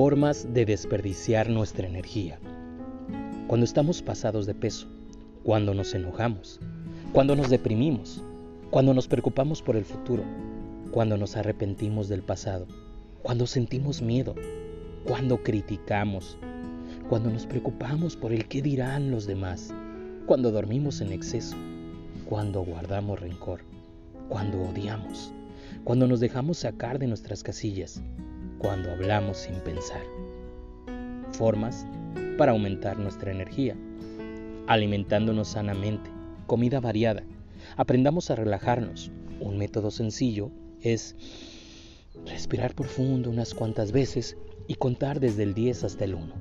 Formas de desperdiciar nuestra energía. Cuando estamos pasados de peso, cuando nos enojamos, cuando nos deprimimos, cuando nos preocupamos por el futuro, cuando nos arrepentimos del pasado, cuando sentimos miedo, cuando criticamos, cuando nos preocupamos por el qué dirán los demás, cuando dormimos en exceso, cuando guardamos rencor, cuando odiamos, cuando nos dejamos sacar de nuestras casillas, cuando hablamos sin pensar. Formas para aumentar nuestra energía, alimentándonos sanamente, comida variada. Aprendamos a relajarnos. Un método sencillo es respirar profundo unas cuantas veces y contar desde el 10 hasta el 1.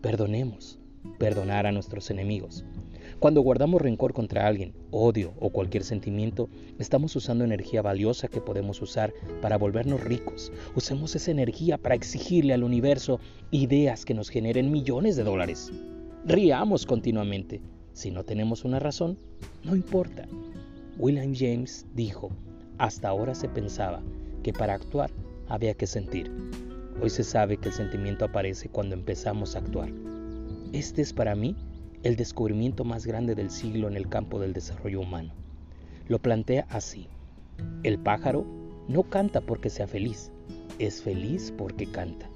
Perdonemos, perdonar a nuestros enemigos. Cuando guardamos rencor contra alguien, odio o cualquier sentimiento, estamos usando energía valiosa que podemos usar para volvernos ricos. Usemos esa energía para exigirle al universo ideas que nos generen millones de dólares. Riamos continuamente. Si no tenemos una razón, no importa. William James dijo, hasta ahora se pensaba que para actuar había que sentir. Hoy se sabe que el sentimiento aparece cuando empezamos a actuar. Este es para mí el descubrimiento más grande del siglo en el campo del desarrollo humano. Lo plantea así. El pájaro no canta porque sea feliz, es feliz porque canta.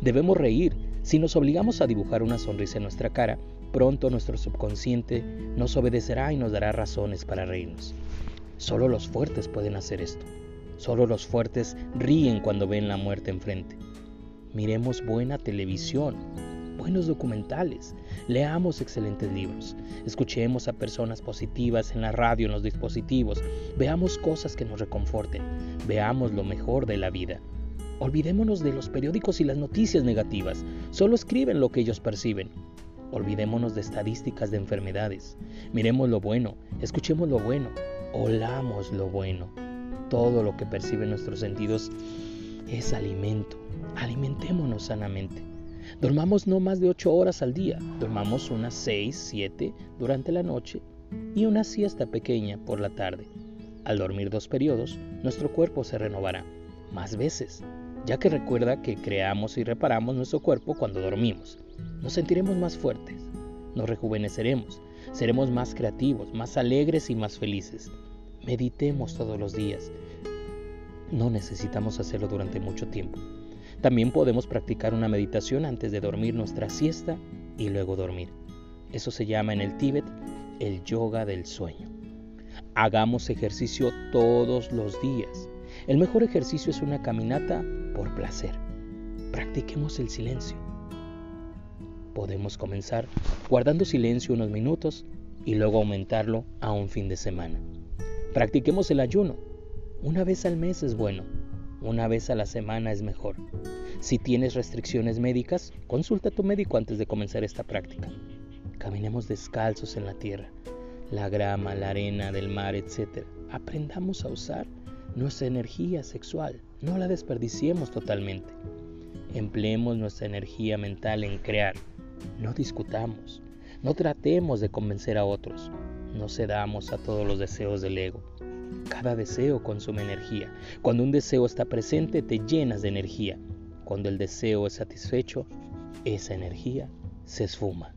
Debemos reír. Si nos obligamos a dibujar una sonrisa en nuestra cara, pronto nuestro subconsciente nos obedecerá y nos dará razones para reírnos. Solo los fuertes pueden hacer esto. Solo los fuertes ríen cuando ven la muerte enfrente. Miremos buena televisión, buenos documentales, leamos excelentes libros, escuchemos a personas positivas en la radio, en los dispositivos, veamos cosas que nos reconforten, veamos lo mejor de la vida. Olvidémonos de los periódicos y las noticias negativas, solo escriben lo que ellos perciben. Olvidémonos de estadísticas de enfermedades, miremos lo bueno, escuchemos lo bueno, olamos lo bueno. Todo lo que perciben nuestros sentidos es alimento. Alimentémonos sanamente. Dormamos no más de 8 horas al día, dormamos unas 6, 7 durante la noche y una siesta pequeña por la tarde. Al dormir dos periodos, nuestro cuerpo se renovará más veces, ya que recuerda que creamos y reparamos nuestro cuerpo cuando dormimos. Nos sentiremos más fuertes, nos rejuveneceremos, seremos más creativos, más alegres y más felices. Meditemos todos los días. No necesitamos hacerlo durante mucho tiempo. También podemos practicar una meditación antes de dormir nuestra siesta y luego dormir. Eso se llama en el Tíbet el yoga del sueño. Hagamos ejercicio todos los días. El mejor ejercicio es una caminata por placer. Practiquemos el silencio. Podemos comenzar guardando silencio unos minutos y luego aumentarlo a un fin de semana. Practiquemos el ayuno. Una vez al mes es bueno, una vez a la semana es mejor. Si tienes restricciones médicas, consulta a tu médico antes de comenzar esta práctica. Caminemos descalzos en la tierra, la grama, la arena del mar, etc. Aprendamos a usar nuestra energía sexual, no la desperdiciemos totalmente. Empleemos nuestra energía mental en crear, no discutamos, no tratemos de convencer a otros, no cedamos a todos los deseos del ego. Cada deseo consume energía. Cuando un deseo está presente, te llenas de energía. Cuando el deseo es satisfecho, esa energía se esfuma.